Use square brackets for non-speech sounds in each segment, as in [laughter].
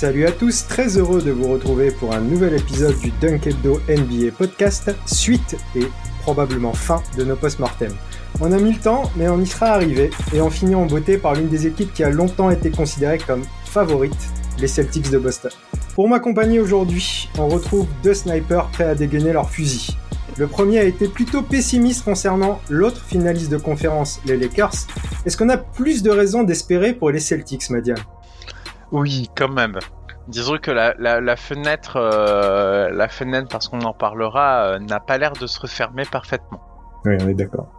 Salut à tous, très heureux de vous retrouver pour un nouvel épisode du Dunk NBA Podcast, suite et probablement fin de nos post-mortem. On a mis le temps, mais on y sera arrivé, et on finit en beauté par l'une des équipes qui a longtemps été considérée comme favorite, les Celtics de Boston. Pour m'accompagner aujourd'hui, on retrouve deux snipers prêts à dégainer leur fusil. Le premier a été plutôt pessimiste concernant l'autre finaliste de conférence, les Lakers. Est-ce qu'on a plus de raisons d'espérer pour les Celtics, Madian Oui, quand même. Disons que la, la, la fenêtre, euh, la fenêtre, parce qu'on en parlera, euh, n'a pas l'air de se refermer parfaitement. Oui, on est d'accord.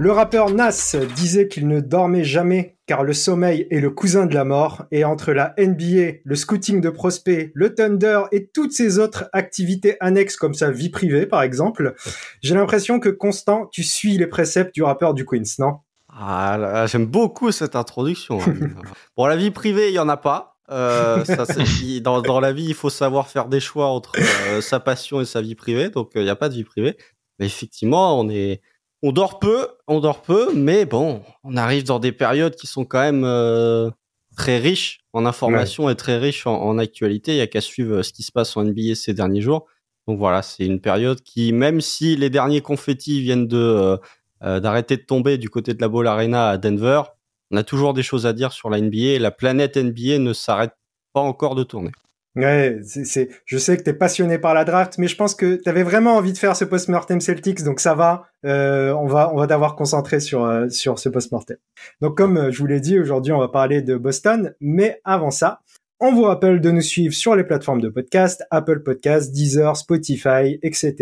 Le rappeur Nas disait qu'il ne dormait jamais car le sommeil est le cousin de la mort et entre la NBA, le scouting de prospects, le Thunder et toutes ces autres activités annexes comme sa vie privée par exemple, j'ai l'impression que Constant, tu suis les préceptes du rappeur du Queens, non? Ah, j'aime beaucoup cette introduction. [laughs] bon, la vie privée, il y en a pas. Euh, ça, [laughs] dans, dans la vie, il faut savoir faire des choix entre euh, sa passion et sa vie privée. Donc, euh, il n'y a pas de vie privée. Mais effectivement, on est, on dort peu, on dort peu, mais bon, on arrive dans des périodes qui sont quand même euh, très riches en informations et très riches en, en actualité. Il y a qu'à suivre ce qui se passe en NBA ces derniers jours. Donc voilà, c'est une période qui, même si les derniers confettis viennent de euh, d'arrêter de tomber du côté de la Ball Arena à Denver, on a toujours des choses à dire sur la NBA. La planète NBA ne s'arrête pas encore de tourner. Ouais, je sais que t'es passionné par la draft, mais je pense que t'avais vraiment envie de faire ce post-mortem Celtics, donc ça va. Euh, on va, on va d'abord concentrer sur euh, sur ce post-mortem. Donc comme je vous l'ai dit, aujourd'hui on va parler de Boston, mais avant ça, on vous rappelle de nous suivre sur les plateformes de podcast, Apple Podcasts, Deezer, Spotify, etc.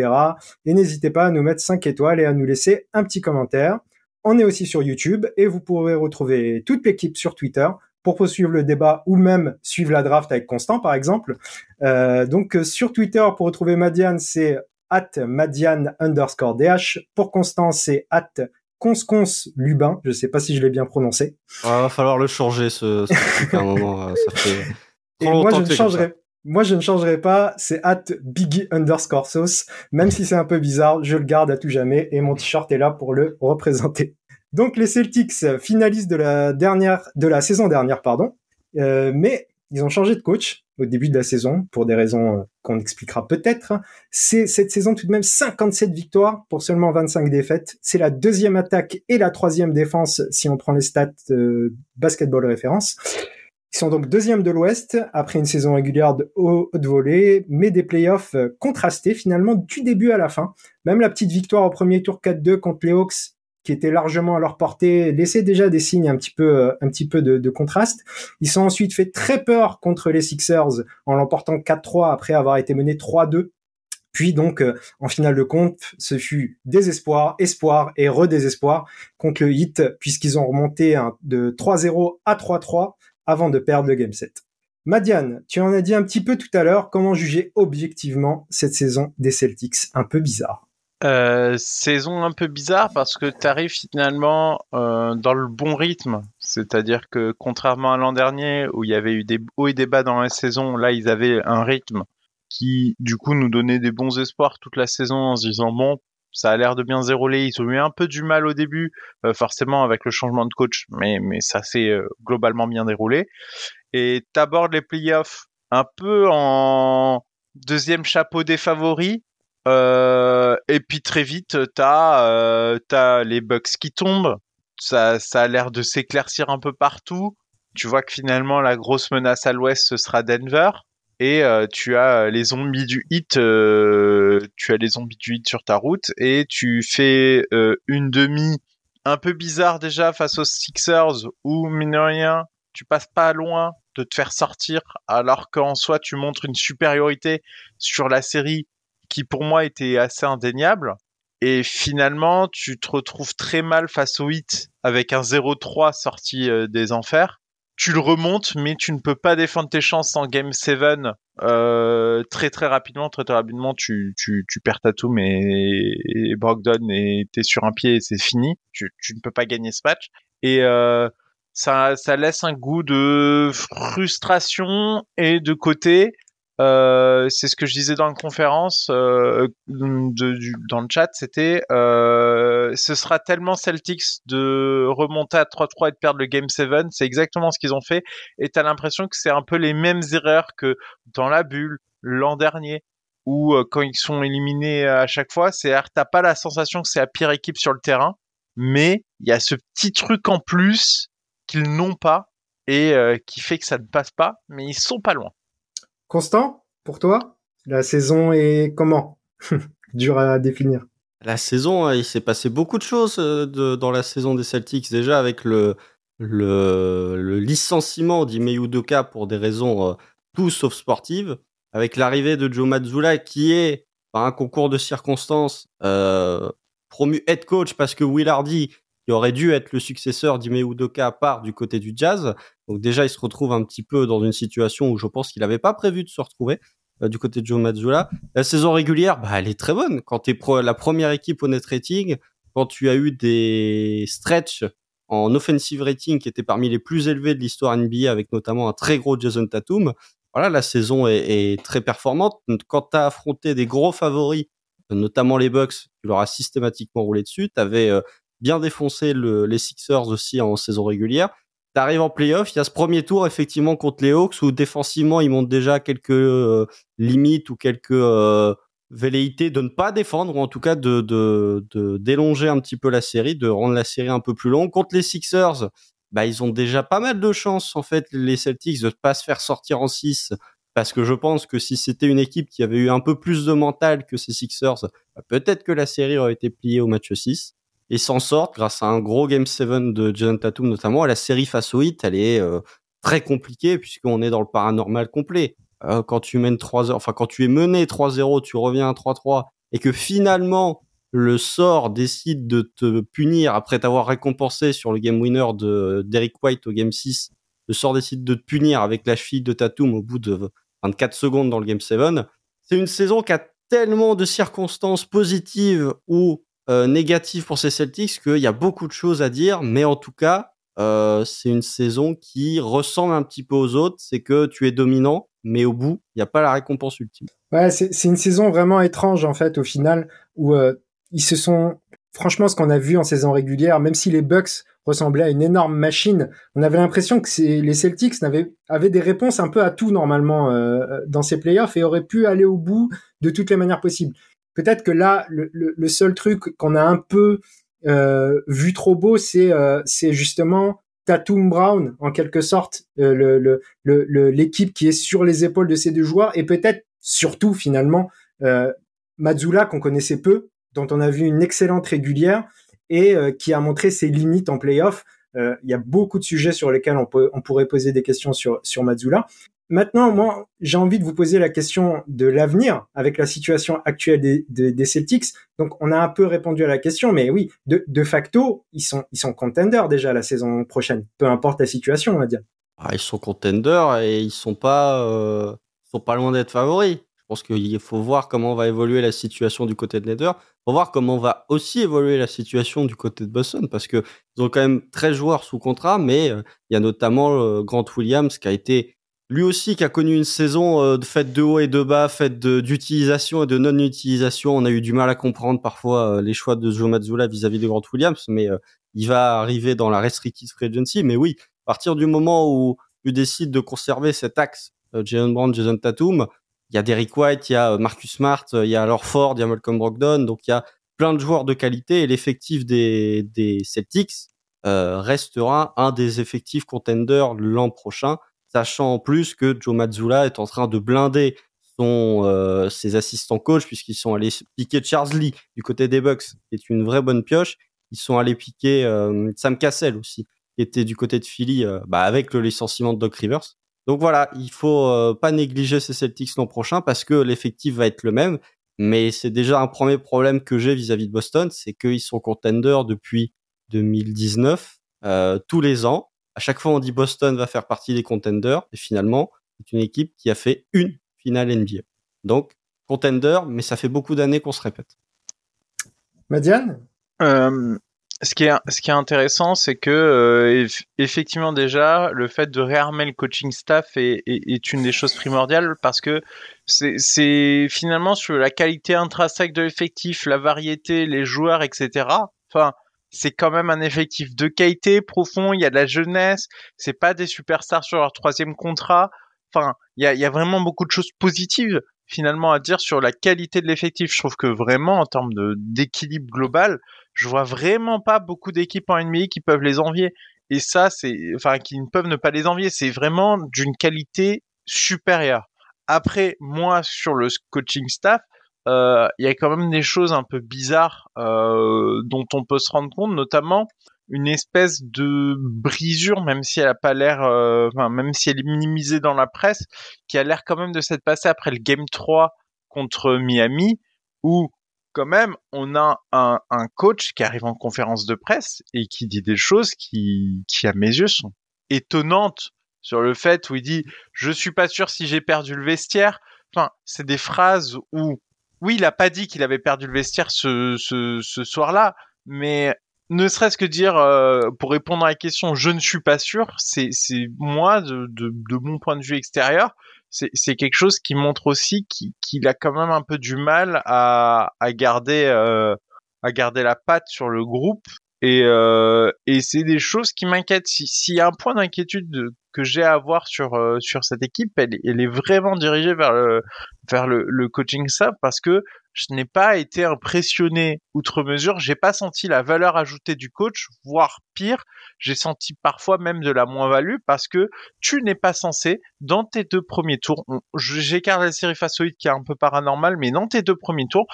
Et n'hésitez pas à nous mettre 5 étoiles et à nous laisser un petit commentaire. On est aussi sur YouTube et vous pourrez retrouver toute l'équipe sur Twitter pour poursuivre le débat ou même suivre la draft avec Constant par exemple. Euh, donc euh, sur Twitter pour retrouver Madiane c'est at Madiane underscore DH. Pour Constant c'est at conscons Lubin. Je sais pas si je l'ai bien prononcé. Ah, va falloir le changer ce, ce truc à un moment. euh, Et moi je ne changerai moi, je ne changerai pas, c'est at Biggie underscore sauce. Même si c'est un peu bizarre, je le garde à tout jamais et mon t-shirt est là pour le représenter. Donc, les Celtics, finalistes de la dernière, de la saison dernière, pardon. Euh, mais ils ont changé de coach au début de la saison pour des raisons euh, qu'on expliquera peut-être. C'est cette saison tout de même 57 victoires pour seulement 25 défaites. C'est la deuxième attaque et la troisième défense si on prend les stats euh, basketball référence. Ils sont donc deuxième de l'Ouest après une saison régulière de haut de volée, mais des playoffs euh, contrastés finalement du début à la fin. Même la petite victoire au premier tour 4-2 contre les Hawks, qui était largement à leur portée, laissait déjà des signes un petit peu, euh, un petit peu de, de contraste. Ils sont ensuite fait très peur contre les Sixers en l'emportant 4-3 après avoir été menés 3-2. Puis donc, euh, en finale de compte, ce fut désespoir, espoir et redésespoir contre le Heat, puisqu'ils ont remonté de 3-0 à 3-3 avant de perdre le Game 7. Madiane, tu en as dit un petit peu tout à l'heure, comment juger objectivement cette saison des Celtics? Un peu bizarre Euh, saison un peu bizarre parce que tu arrives finalement euh, dans le bon rythme. C'est-à-dire que contrairement à l'an dernier où il y avait eu des hauts et des bas dans la saison, là ils avaient un rythme qui du coup nous donnait des bons espoirs toute la saison en se disant bon ça a l'air de bien se dérouler. Ils ont eu un peu du mal au début, euh, forcément avec le changement de coach, mais, mais ça s'est euh, globalement bien déroulé. Et t'abordes les playoffs un peu en deuxième chapeau des favoris. Euh, et puis très vite, t'as t'as les Bucks qui tombent. Ça, ça a l'air de s'éclaircir un peu partout. Tu vois que finalement la grosse menace à l'Ouest ce sera Denver. Et euh, tu as les zombies du hit, euh, tu as les zombies du hit sur ta route et tu fais euh, une demi un peu bizarre déjà face aux Sixers où, mine tu passes pas loin de te faire sortir alors qu'en soi tu montres une supériorité sur la série qui pour moi était assez indéniable. Et finalement, tu te retrouves très mal face au hit avec un 0-3 sorti euh, des enfers. Tu le remontes, mais tu ne peux pas défendre tes chances en Game 7 euh, très très rapidement. Très très rapidement, tu, tu, tu perds ta toum et, et Brogdon et t'es sur un pied et c'est fini. Tu, tu ne peux pas gagner ce match. Et euh, ça, ça laisse un goût de frustration et de côté. Euh, c'est ce que je disais dans la conférence euh, de, du, dans le chat, c'était euh, ce sera tellement Celtics de remonter à 3-3 et de perdre le Game 7, c'est exactement ce qu'ils ont fait, et t'as l'impression que c'est un peu les mêmes erreurs que dans la bulle l'an dernier, où euh, quand ils sont éliminés à chaque fois, c'est t'as pas la sensation que c'est la pire équipe sur le terrain, mais il y a ce petit truc en plus qu'ils n'ont pas et euh, qui fait que ça ne passe pas, mais ils sont pas loin. Constant, pour toi, la saison est comment? [laughs] Dur à définir. La saison, il s'est passé beaucoup de choses euh, dans la saison des Celtics. Déjà avec le, le, licenciement d'Ime Udoka pour des raisons euh, tout sauf sportives, avec l'arrivée de Joe Mazzulla qui est, par un concours de circonstances, euh, promu head coach parce que Will Hardy, qui aurait dû être le successeur d'Ime Udoka, part du côté du Jazz. Donc déjà, il se retrouve un petit peu dans une situation où je pense qu'il n'avait pas prévu de se retrouver euh, du côté de Joe Mazzulla. La saison régulière, bah, elle est très bonne. Quand tu es la première équipe au net rating, quand tu as eu des stretches en offensive rating qui étaient parmi les plus élevés de l'histoire NBA, avec notamment un très gros Jason Tatum, voilà, la saison est, est très performante. Quand tu as affronté des gros favoris, notamment les Bucks, tu leur as systématiquement roulé dessus. Tu avais euh, bien défoncé le, les Sixers aussi en saison régulière. T'arrives en playoff, il y a ce premier tour effectivement contre les Hawks où défensivement ils montrent déjà quelques euh, limites ou quelques euh, velléités de ne pas défendre ou en tout cas de, de, d'élonger un petit peu la série, de rendre la série un peu plus longue. Contre les Sixers, bah ils ont déjà pas mal de chances en fait les Celtics de pas se faire sortir en 6 parce que je pense que si c'était une équipe qui avait eu un peu plus de mental que ces Sixers, bah, peut-être que la série aurait été pliée au match 6 et s'en sortent grâce à un gros Game 7 de John Tatum notamment. la série face au Heat, elle est euh, très compliquée puisqu'on est dans le paranormal complet. Euh, quand tu mènes 3 enfin quand tu es mené 3-0, tu reviens à 3-3 et que finalement le sort décide de te punir après t'avoir récompensé sur le game winner de Derek White au game 6. Le sort décide de te punir avec la cheville de Tatum au bout de 24 secondes dans le game 7. C'est une saison qui a tellement de circonstances positives ou euh, négatif pour ces Celtics qu'il y a beaucoup de choses à dire, mais en tout cas, euh, c'est une saison qui ressemble un petit peu aux autres. C'est que tu es dominant, mais au bout, il n'y a pas la récompense ultime. Ouais, c'est une saison vraiment étrange en fait au final où euh, ils se sont franchement ce qu'on a vu en saison régulière, même si les Bucks ressemblaient à une énorme machine, on avait l'impression que les Celtics avaient, avaient des réponses un peu à tout normalement euh, dans ces playoffs et auraient pu aller au bout de toutes les manières possibles. Peut-être que là, le, seul truc qu'on a un peu euh, vu trop beau, c'est euh, c'est justement Tatum Brown en quelque sorte, euh, l'équipe qui est sur les épaules de ces deux joueurs et peut-être surtout finalement Mazzula qu'on connaissait peu, dont on a vu une excellente régulière et qui a montré ses limites en playoff. Il y a beaucoup de sujets sur lesquels on pourrait poser des questions sur sur Mazzula. Maintenant, moi, j'ai envie de vous poser la question de l'avenir avec la situation actuelle des, Celtics. Donc, on a un peu répondu à la question, mais oui, de, facto, ils sont, ils sont contenders déjà la saison prochaine, peu importe la situation, on va dire. Ah, ils sont contenders et ils sont pas, euh, sont pas loin d'être favoris. Je pense qu'il faut voir comment va évoluer la situation du côté de Nether. Faut voir comment va aussi évoluer la situation du côté de Boston parce que ils ont quand même 13 joueurs sous contrat, mais euh, il y a notamment euh, Grant Williams qui a été lui aussi qui a connu une saison euh, faite de haut et de bas, faite d'utilisation et de non-utilisation. On a eu du mal à comprendre parfois euh, les choix de Joe Mazzulla vis-à-vis de Grant Williams, mais euh, il va arriver dans la restricted free agency. Mais oui, à partir du moment où tu décides de conserver cet axe, Jalen Brown, Jason Tatum, il y a Derrick White, il y a Marcus Smart, il y a alors Ford, il y a Malcolm Brogdon, donc il y a plein de joueurs de qualité et l'effectif des, des Celtics restera un des effectifs contenders l'an prochain sachant en plus que Joe Mazzulla est en train de blinder son, euh, ses assistants coach puisqu'ils sont allés piquer Charles Lee du côté des Bucks, qui est une vraie bonne pioche. ils sont allés piquer Sam Cassell aussi, qui était du côté de Philly, bah, avec le licenciement de Doc Rivers. Donc voilà, il faut pas négliger ces Celtics l'an prochain parce que l'effectif va être le même. Mais c'est déjà un premier problème que j'ai vis-à-vis de Boston, c'est qu'ils sont contenders depuis 2019, tous les ans. À chaque fois, on dit Boston va faire partie des contenders, et finalement, c'est une équipe qui a fait une finale NBA. Donc, contender, mais ça fait beaucoup d'années qu'on se répète. Madiane? Euh, ce, qui est, ce qui est intéressant, c'est que euh, effectivement déjà, le fait de réarmer le coaching staff est, est, une des choses primordiales parce que c'est finalement sur la qualité intrinsèque de l'effectif, la variété, les joueurs, etc. Enfin, c'est quand même un effectif de qualité profond. Il y a de la jeunesse. C'est pas des superstars sur leur troisième contrat. Enfin, il y a, vraiment beaucoup de choses positives finalement à dire sur la qualité de l'effectif. Je trouve que vraiment en termes d'équilibre global, je vois vraiment pas beaucoup d'équipes en NBA qui peuvent les envier. Et ça, c'est, enfin, qui ne peuvent ne pas les envier. C'est vraiment d'une qualité supérieure. Après, moi, sur le coaching staff, il y a quand même des choses un peu bizarres euh, dont on peut se rendre compte, notamment une espèce de brisure, même si elle a pas l'air, euh, enfin, même si elle est minimisée dans la presse, qui a l'air quand même de s'être passée après le Game 3 contre Miami, où quand même on a un, un, coach qui arrive en conférence de presse et qui dit des choses qui, qui à mes yeux sont étonnantes sur le fait où il dit je suis pas sûr si j'ai perdu le vestiaire. Enfin, c'est des phrases où oui, il a pas dit qu'il avait perdu le vestiaire ce, ce, ce soir-là, mais ne serait-ce que dire, euh, pour répondre à la question, je ne suis pas sûr, c'est moi, de, de, de, mon point de vue extérieur, c'est quelque chose qui montre aussi qu'il a quand même un peu du mal à, à garder euh, à garder la patte sur le groupe et, euh, et c'est des choses qui m'inquiètent. S'il y a un point d'inquiétude que j'ai à avoir sur euh, sur cette équipe, elle, est vraiment dirigée vers le vers le, coaching staff parce que je n'ai pas été impressionné outre mesure. J'ai pas senti la valeur ajoutée du coach, voire pire, j'ai senti parfois même de la moins-value parce que tu n'es pas censé, dans tes deux premiers tours, j'écarte la série hit qui est un peu paranormal, mais dans tes deux premiers tours,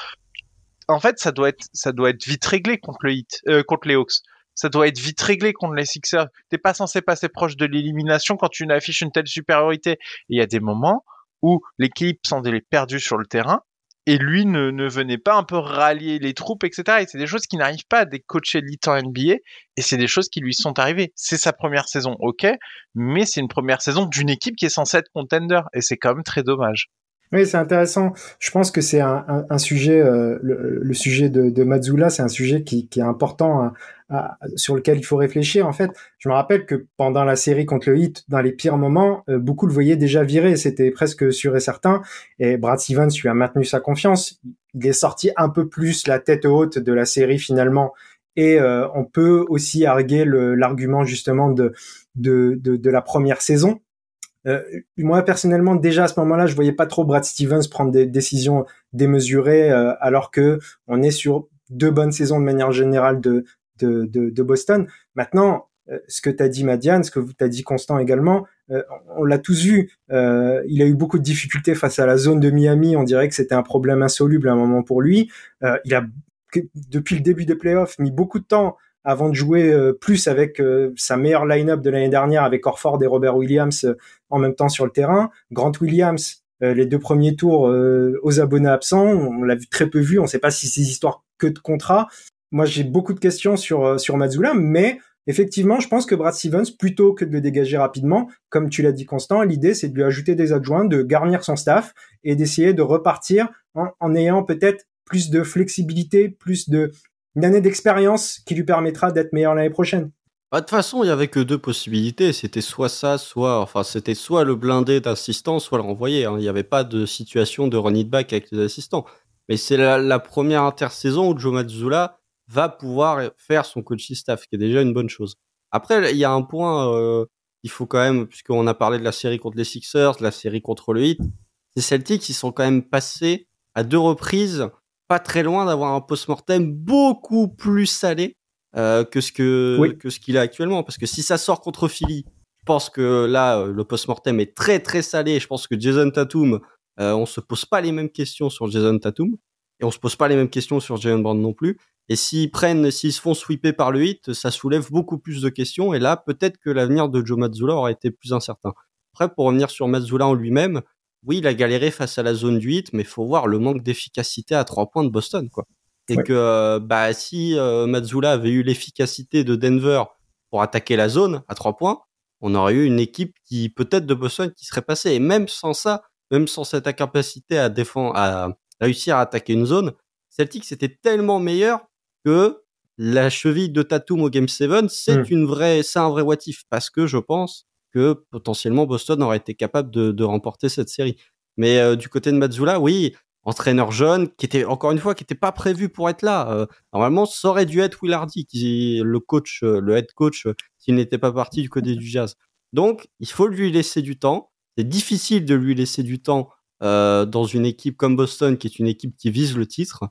en fait, ça doit être, ça doit être vite réglé contre le hit, euh, contre les Hawks. Ça doit être vite réglé contre les Sixers. T'es pas censé passer proche de l'élimination quand tu affiches une telle supériorité. il y a des moments où l'équipe semblait perdue sur le terrain et lui ne, venait pas un peu rallier les troupes, etc. Et c'est des choses qui n'arrivent pas à des coachs élites en NBA, et c'est des choses qui lui sont arrivées. C'est sa première saison, ok, mais c'est une première saison d'une équipe qui est censée être contender, et c'est quand même très dommage. Oui, c'est intéressant. Je pense que c'est un, un, un, sujet, euh, le, le, sujet de, de Mazzula, c'est un sujet qui, qui est important, à, sur lequel il faut réfléchir. En fait, je me rappelle que pendant la série contre le Heat, dans les pires moments, euh, beaucoup le voyaient déjà viré, c'était presque sûr et certain. Et Brad Stevens lui a maintenu sa confiance. Il est sorti un peu plus la tête haute de la série finalement. Et euh, on peut aussi arguer l'argument justement de, de, de la première saison euh, moi personnellement, déjà à ce moment-là, je voyais pas trop Brad Stevens prendre des décisions démesurées, euh, alors que on est sur deux bonnes saisons de manière générale de de, de, de Boston. Maintenant, euh, ce que tu as dit Madiane, ce que tu as dit Constant également, on l'a tous vu. il a eu beaucoup de difficultés face à la zone de Miami. On dirait que c'était un problème insoluble à un moment pour lui. il a depuis le début des playoffs mis beaucoup de temps avant de jouer euh, plus avec euh, sa meilleure line-up de l'année dernière avec Orford et Robert Williams euh, en même temps sur le terrain. Grant Williams, les deux premiers tours aux abonnés absents, on l'a très peu vu, on ne sait pas si c'est histoire que de contrat. Moi, j'ai beaucoup de questions sur sur Mazzula, mais effectivement, je pense que Brad Stevens, plutôt que de le dégager rapidement, comme tu l'as dit Constant, l'idée c'est de lui ajouter des adjoints, de garnir son staff et d'essayer de repartir en, en ayant peut-être plus de flexibilité, plus de une année d'expérience qui lui permettra d'être meilleur l'année prochaine. Bah, de toute façon, il y avait que deux possibilités. C'était soit ça, soit, enfin, c'était soit le blindé d'assistants, soit le renvoyer. Hein. Il n'y avait pas de situation de run it back avec les assistants. Mais c'est la, première intersaison où Joe Mazzulla va pouvoir faire son coaching staff, qui est déjà une bonne chose. Après, il y a un point, euh, il faut quand même, puisqu'on a parlé de la série contre les Sixers, de la série contre le Heat, ces Celtics, qui sont quand même passés à deux reprises pas très loin d'avoir un post-mortem beaucoup plus salé euh, que ce que, que ce qu'il a actuellement. Parce que si ça sort contre Philly, je pense que là, euh, le post-mortem est très très salé. Je pense que Jason Tatum, euh, on se pose pas les mêmes questions sur Jason Tatum. Et on se pose pas les mêmes questions sur Jalen Brown non plus. Et s'ils prennent, s'ils se font sweeper par le hit, ça soulève beaucoup plus de questions. Et là, peut-être que l'avenir de Joe Mazzulla aurait été plus incertain. Après, pour revenir sur Mazzulla en lui-même, oui, il a galéré face à la zone du hit, mais faut voir le manque d'efficacité à trois points de Boston, quoi. Et que, euh, bah, si euh, Mazzulla avait eu l'efficacité de Denver pour attaquer la zone à trois points, on aurait eu une équipe qui, peut-être de Boston, qui serait passée. Et même sans ça, même sans cette incapacité à défendre, à réussir à attaquer une zone, Celtic c'était tellement meilleur que la cheville de Tatum au Game 7, c'est hmm. une vraie, c'est un vrai what parce que je pense que potentiellement Boston aurait été capable de, remporter cette série. Mais euh, du côté de Mazzula, oui, entraîneur jeune, qui était encore une fois, qui n'était pas prévu pour être là. Euh, normalement, ça aurait dû être Will Hardy, qui le coach, euh, le head coach, s'il n'était pas parti du côté du Jazz. Donc, il faut lui laisser du temps. C'est difficile de lui laisser du temps dans une équipe comme Boston, qui est une équipe qui vise le titre.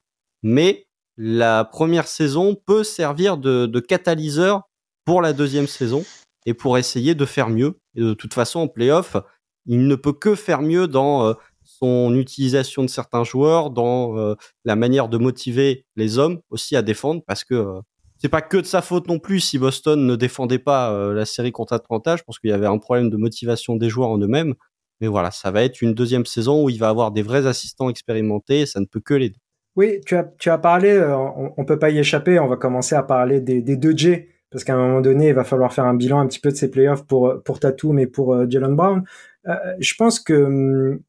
Mais la première saison peut servir de, de catalyseur pour la deuxième saison et pour essayer de faire mieux. Et de toute façon, en playoff, il ne peut que faire mieux dans euh, son utilisation de certains joueurs, dans euh, la manière de motiver les hommes aussi à défendre, parce que euh, c'est pas que de sa faute non plus si Boston ne défendait pas la série contre Atlanta. Je pense qu'il y avait un problème de motivation des joueurs en eux-mêmes. Mais voilà, ça va être une deuxième saison où il va avoir des vrais assistants expérimentés ça ne peut que l'aider. Oui, tu as, tu as parlé, on, on peut pas y échapper, on va commencer à parler des, 2G parce qu'à un moment donné, il va falloir faire un bilan un petit peu de ces playoffs pour pour Tatum et pour euh, Jalen Brown. Euh, je pense que hum,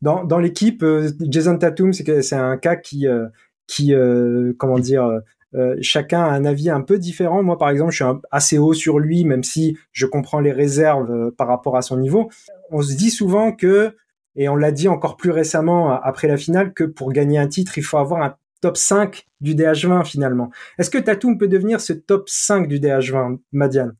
dans, dans l'équipe, euh, Jason Tatum, c'est un cas qui qui comment dire chacun a un avis un peu différent. Moi, par exemple, je suis assez haut sur lui, même si je comprends les réserves par rapport à son niveau. On se dit souvent que, et on l'a dit encore plus récemment après la finale, que pour gagner un titre, il faut avoir un top 5 du DH20 finalement. Est-ce que Tatum peut devenir ce top 5 du DH20, Madiane?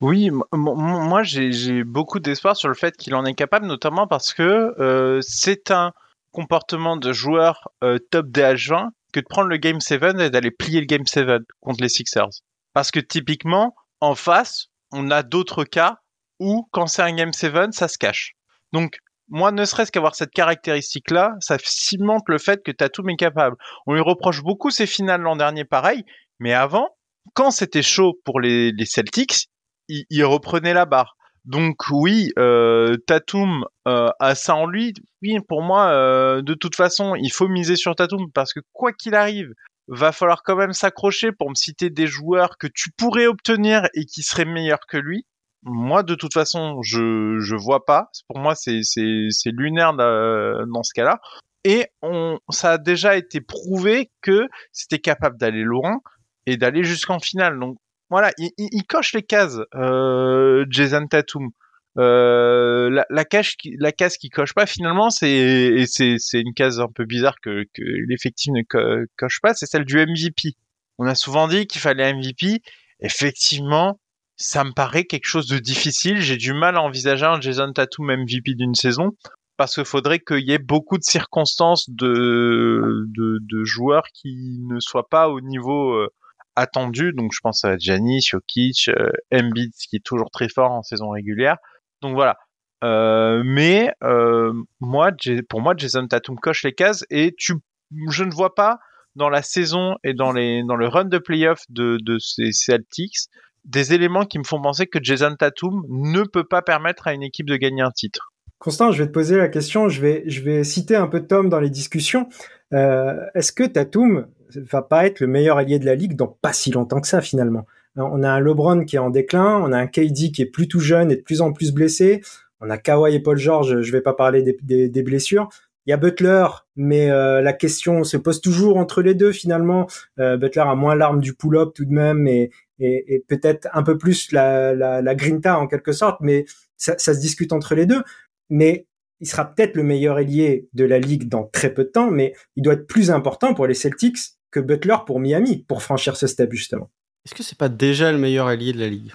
Oui, moi j'ai beaucoup d'espoir sur le fait qu'il en est capable, notamment parce que euh, c'est un comportement de joueur euh, top DH20 que de prendre le Game 7 et d'aller plier le Game 7 contre les Sixers. Parce que typiquement, en face, on a d'autres cas où quand c'est un Game 7, ça se cache. Donc moi, ne serait-ce qu'avoir cette caractéristique-là, ça cimente le fait que Tatum est capable. On lui reproche beaucoup ses finales l'an dernier, pareil, mais avant, quand c'était chaud pour les, Celtics, il, reprenait la barre. Donc oui, euh, Tatum euh, a ça en lui. Oui, pour moi, euh, de toute façon, il faut miser sur Tatum parce que quoi qu'il arrive, va falloir quand même s'accrocher pour me citer des joueurs que tu pourrais obtenir et qui seraient meilleurs que lui moi de toute façon je je vois pas. Pour moi c'est c'est c'est lunaire dans ce cas-là. Et on ça a déjà été prouvé que c'était capable d'aller loin et d'aller jusqu'en finale. Donc voilà il, il, coche les cases euh, Jason Tatum. Euh, la, la, case qui, la case qui coche pas finalement c'est c'est c'est une case un peu bizarre que que l'effectif ne coche pas c'est celle du MVP on a souvent dit qu'il fallait MVP effectivement ça me paraît quelque chose de difficile. J'ai du mal à envisager un Jason Tatum MVP d'une saison parce qu'il faudrait qu'il y ait beaucoup de circonstances de, de, de, joueurs qui ne soient pas au niveau euh, attendu. Donc je pense à Giannis, Jokic, euh, Embiid qui est toujours très fort en saison régulière. Donc voilà. Euh, mais euh, moi, pour moi, Jason Tatum coche les cases et tu, je ne vois pas dans la saison et dans les dans le run de playoff de, de ces Celtics des éléments qui me font penser que Jason Tatum ne peut pas permettre à une équipe de gagner un titre. Constant, je vais te poser la question, je vais, je vais citer un peu Tom dans les discussions. Euh, Est-ce que Tatum va pas être le meilleur allié de la ligue dans pas si longtemps que ça finalement? On a un LeBron qui est en déclin, on a un KD qui est plus tout jeune et de plus en plus blessé, on a Kawhi et Paul George, je vais pas parler des, des, des blessures. Il y a Butler, mais euh, la question se pose toujours entre les deux finalement. Euh, Butler a moins l'arme du pull-up tout de même et, et, et peut-être un peu plus la, la, la, grinta en quelque sorte, mais ça, ça, se discute entre les deux. Mais il sera peut-être le meilleur ailier de la ligue dans très peu de temps, mais il doit être plus important pour les Celtics que Butler pour Miami pour franchir ce step justement. Est-ce que c'est pas déjà le meilleur ailier de la ligue?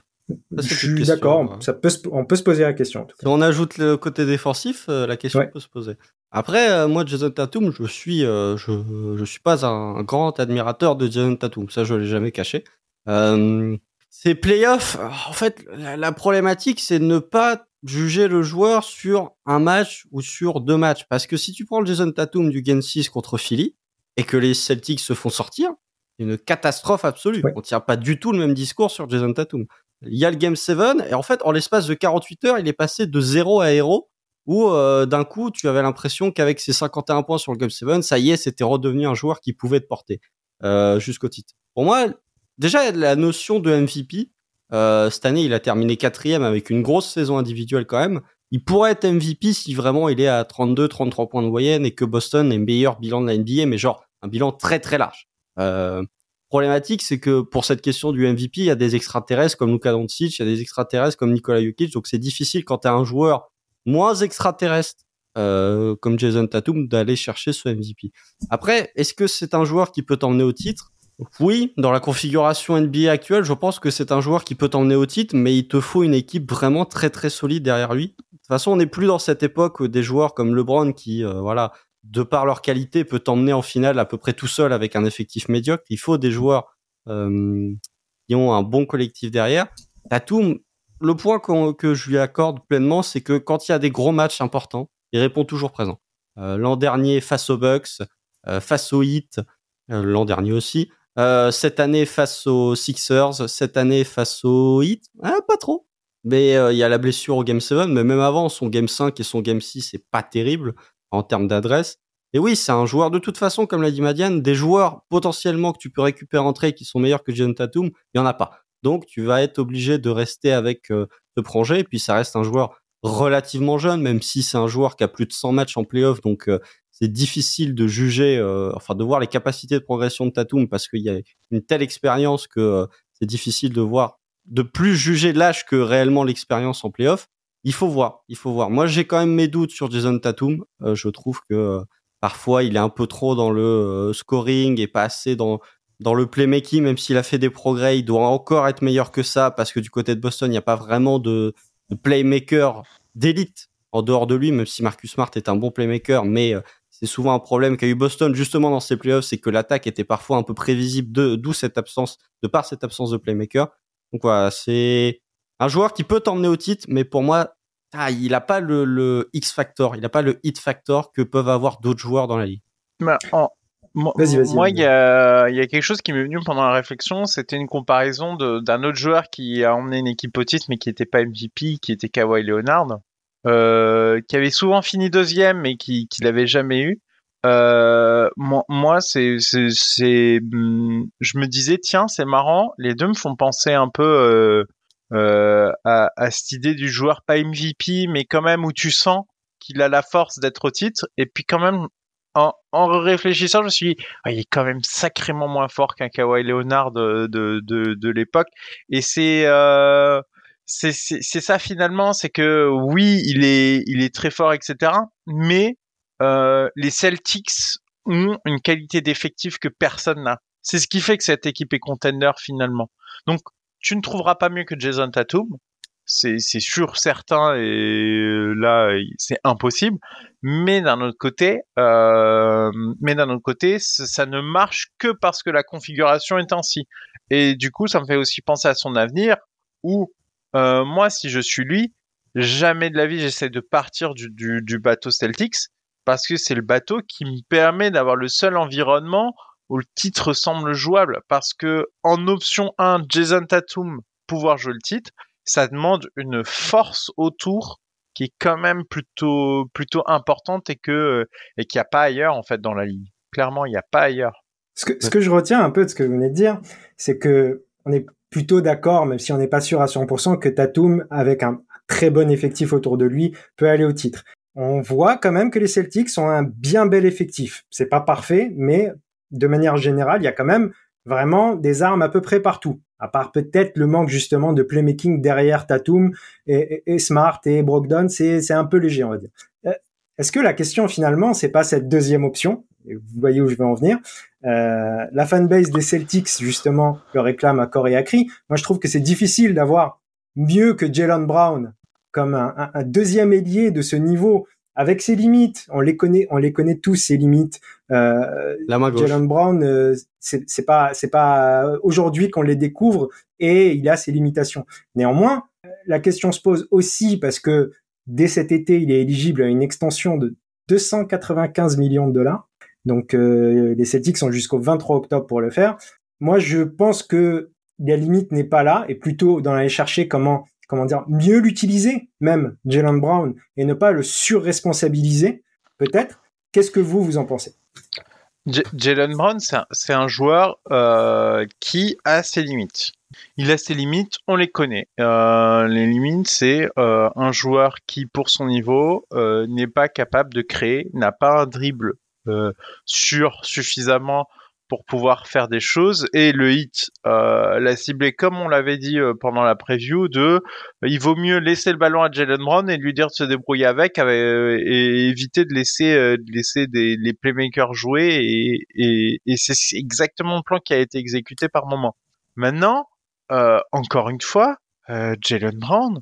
Je suis d'accord, ça peut on peut se poser la question. Si on ajoute le côté défensif, euh, la question peut se poser. Après, euh, moi, Jason Tatum, je suis, euh, je, je suis pas un grand admirateur de Jason Tatum. Ça, je l'ai jamais caché. Euh, ces playoffs, en fait, la, problématique, c'est de ne pas juger le joueur sur un match ou sur deux matchs. Parce que si tu prends le Jason Tatum du Game 6 contre Philly et que les Celtics se font sortir, une catastrophe absolue. On tient pas du tout le même discours sur Jason Tatum. Il y a le Game 7 et en fait, en l'espace de 48 heures, il est passé de 0 à héros où euh, d'un coup, tu avais l'impression qu'avec ses 51 points sur le Game 7, ça y est, c'était redevenu un joueur qui pouvait te porter euh, jusqu'au titre. Pour moi, déjà, la notion de MVP, euh, cette année, il a terminé quatrième avec une grosse saison individuelle quand même. Il pourrait être MVP si vraiment il est à 32, 33 points de moyenne et que Boston ait meilleur bilan de la NBA, mais genre un bilan très très large. Euh, problématique, c'est que pour cette question du MVP, il y a des extraterrestres comme Luka Doncic, il y a des extraterrestres comme Nikola Jokic, donc c'est difficile quand tu as un joueur moins extraterrestre euh, comme Jason Tatum d'aller chercher ce MVP. Après, est-ce que c'est un joueur qui peut t'emmener au titre? Oui, dans la configuration NBA actuelle, je pense que c'est un joueur qui peut t'emmener au titre, mais il te faut une équipe vraiment très très solide derrière lui. De toute façon, on n'est plus dans cette époque des joueurs comme LeBron qui, euh, voilà, de par leur qualité, peut t'emmener en finale à peu près tout seul avec un effectif médiocre. Il faut des joueurs euh, qui ont un bon collectif derrière. Tatum, le point que je lui accorde pleinement, c'est que quand il y a des gros matchs importants, il répond toujours présent. Euh, l'an dernier face aux Bucks, face aux Heat, l'an dernier aussi. Cette année face aux Sixers, cette année face aux Heat, ah, pas trop. Mais il y a la blessure au Game 7, mais même avant, son Game 5 et son Game 6, c'est pas terrible en termes d'adresse. Et oui, c'est un joueur de toute façon, comme l'a dit Madiane, des joueurs potentiellement que tu peux récupérer en qui sont meilleurs que John Tatum, il y en a pas. Donc tu vas être obligé de rester avec ce projet, et puis ça reste un joueur relativement jeune, même si c'est un joueur qui a plus de 100 matchs en playoff, donc euh, c'est difficile de juger, euh, enfin de voir les capacités de progression de Tatum parce qu'il y a une telle expérience que euh, c'est difficile de voir, de plus juger l'âge que réellement l'expérience en playoff. Il faut voir, il faut voir. Moi, j'ai quand même mes doutes sur Jason Tatum. je trouve que parfois il est un peu trop dans le scoring et pas assez dans dans le playmaking, même s'il a fait des progrès, il doit encore être meilleur que ça parce que du côté de Boston, il n'y a pas vraiment de playmaker d'élite en dehors de lui, même si Marcus Smart est un bon playmaker, mais euh, c'est souvent un problème qu'a eu Boston justement dans ses playoffs, c'est que l'attaque était parfois un peu prévisible, d'où cette absence, de par cette absence de playmaker. Donc voilà, c'est un joueur qui peut t'emmener au titre, mais pour moi, ah, il n'a pas le, X factor, il n'a pas le hit factor que peuvent avoir d'autres joueurs dans la ligue. Bah, moi, il y a, y a, quelque chose qui m'est venu pendant la réflexion, c'était une comparaison d'un autre joueur qui a emmené une équipe au titre mais qui n'était pas MVP, qui était Kawhi Leonard, euh, qui avait souvent fini deuxième mais qui, qui l'avait jamais eu. Euh, moi, c'est, c'est, hmm, je me disais tiens, c'est marrant, les deux me font penser un peu euh, euh, à, à cette idée du joueur pas MVP mais quand même où tu sens qu'il a la force d'être au titre et puis quand même en, en, réfléchissant, je me suis dit, ah, il est quand même sacrément moins fort qu'un Kawhi Leonard de, de, de, de l'époque. Et c'est, euh, c'est ça finalement, c'est que oui, il est, il est très fort, etc. Mais euh, les Celtics ont une qualité d'effectif que personne n'a. C'est ce qui fait que cette équipe est contender finalement. Donc, tu ne trouveras pas mieux que Jason Tatum c'est sûr certain et là c'est impossible mais d'un autre côté euh, mais d'un autre côté ça ne marche que parce que la configuration est ainsi et du coup ça me fait aussi penser à son avenir où euh, moi si je suis lui jamais de la vie j'essaie de partir du, du, du bateau Celtics parce que c'est le bateau qui me permet d'avoir le seul environnement où le titre semble jouable parce que en option 1 Jason Tatum pouvoir jouer le titre ça demande une force autour qui est quand même plutôt plutôt importante et que et qu'il n'y a pas ailleurs en fait dans la ligue. Clairement, il n'y a pas ailleurs. Ce que, ce que je retiens un peu de ce que vous venez de dire, c'est que on est plutôt d'accord, même si on n'est pas sûr à 100%, que Tatum, avec un très bon effectif autour de lui, peut aller au titre. On voit quand même que les Celtics ont un bien bel effectif. C'est pas parfait, mais de manière générale, il y a quand même vraiment des armes à peu près partout à part peut-être le manque justement de playmaking derrière Tatum et, Smart et Brogdon, c'est un peu léger, on va dire. Euh, est-ce que la question finalement, c'est pas cette deuxième option? Vous voyez où je veux en venir. Euh, la fanbase des Celtics justement le réclame à corps et à cri. Moi, je trouve que c'est difficile d'avoir mieux que Jalen Brown comme un, un deuxième ailier de ce niveau avec ses limites. On les connaît, on les connaît tous ses limites. Euh, Jalen Brown, euh, c'est pas c'est pas aujourd'hui qu'on les découvre et il a ses limitations. Néanmoins, la question se pose aussi parce que dès cet été, il est éligible à une extension de 295 millions de dollars. Donc euh, les Celtics sont jusqu'au 23 octobre pour le faire. moi, je pense que la limite n'est pas là, et plutôt dans aller chercher comment, dire, mieux l'utiliser, même Jalen Brown, et ne pas le surresponsabiliser, peut-être. Qu'est-ce que vous, vous en pensez? Jalen Brown, c'est un, joueur euh, qui a ses limites. Il a ses limites, on les connaît. Euh, les limites, c'est un joueur qui, pour son niveau, n'est pas capable de créer, n'a pas un dribble sur suffisamment pour pouvoir faire des choses. Et le hit euh, l'a ciblé comme on l'avait dit euh, pendant la preview de euh, il vaut mieux laisser le ballon à Jalen Brown et lui dire de se débrouiller avec, et éviter de laisser de laisser des, les playmakers jouer. Et, et, et c'est exactement le plan qui a été exécuté par moment. Maintenant, encore une fois, Jalen Brown,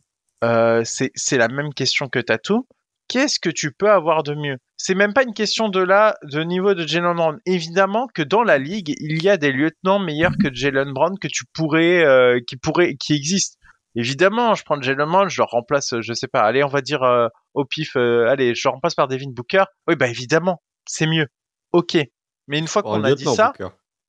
c'est la même question que Tatou qu'est-ce que tu peux avoir de mieux? C'est même pas une question de là, de niveau de Jalen Brown. Évidemment que dans la ligue, il y a des lieutenants meilleurs que Jalen Brown que tu pourrais, euh, qui pourraient, qui existent. Évidemment, je prends Jalen Brown, je le remplace, je sais pas, allez, on va dire euh, au pif, euh, allez, je le remplace par Devin Booker. Oui, bah évidemment, c'est mieux. Ok. Mais une fois qu'on a dit ça,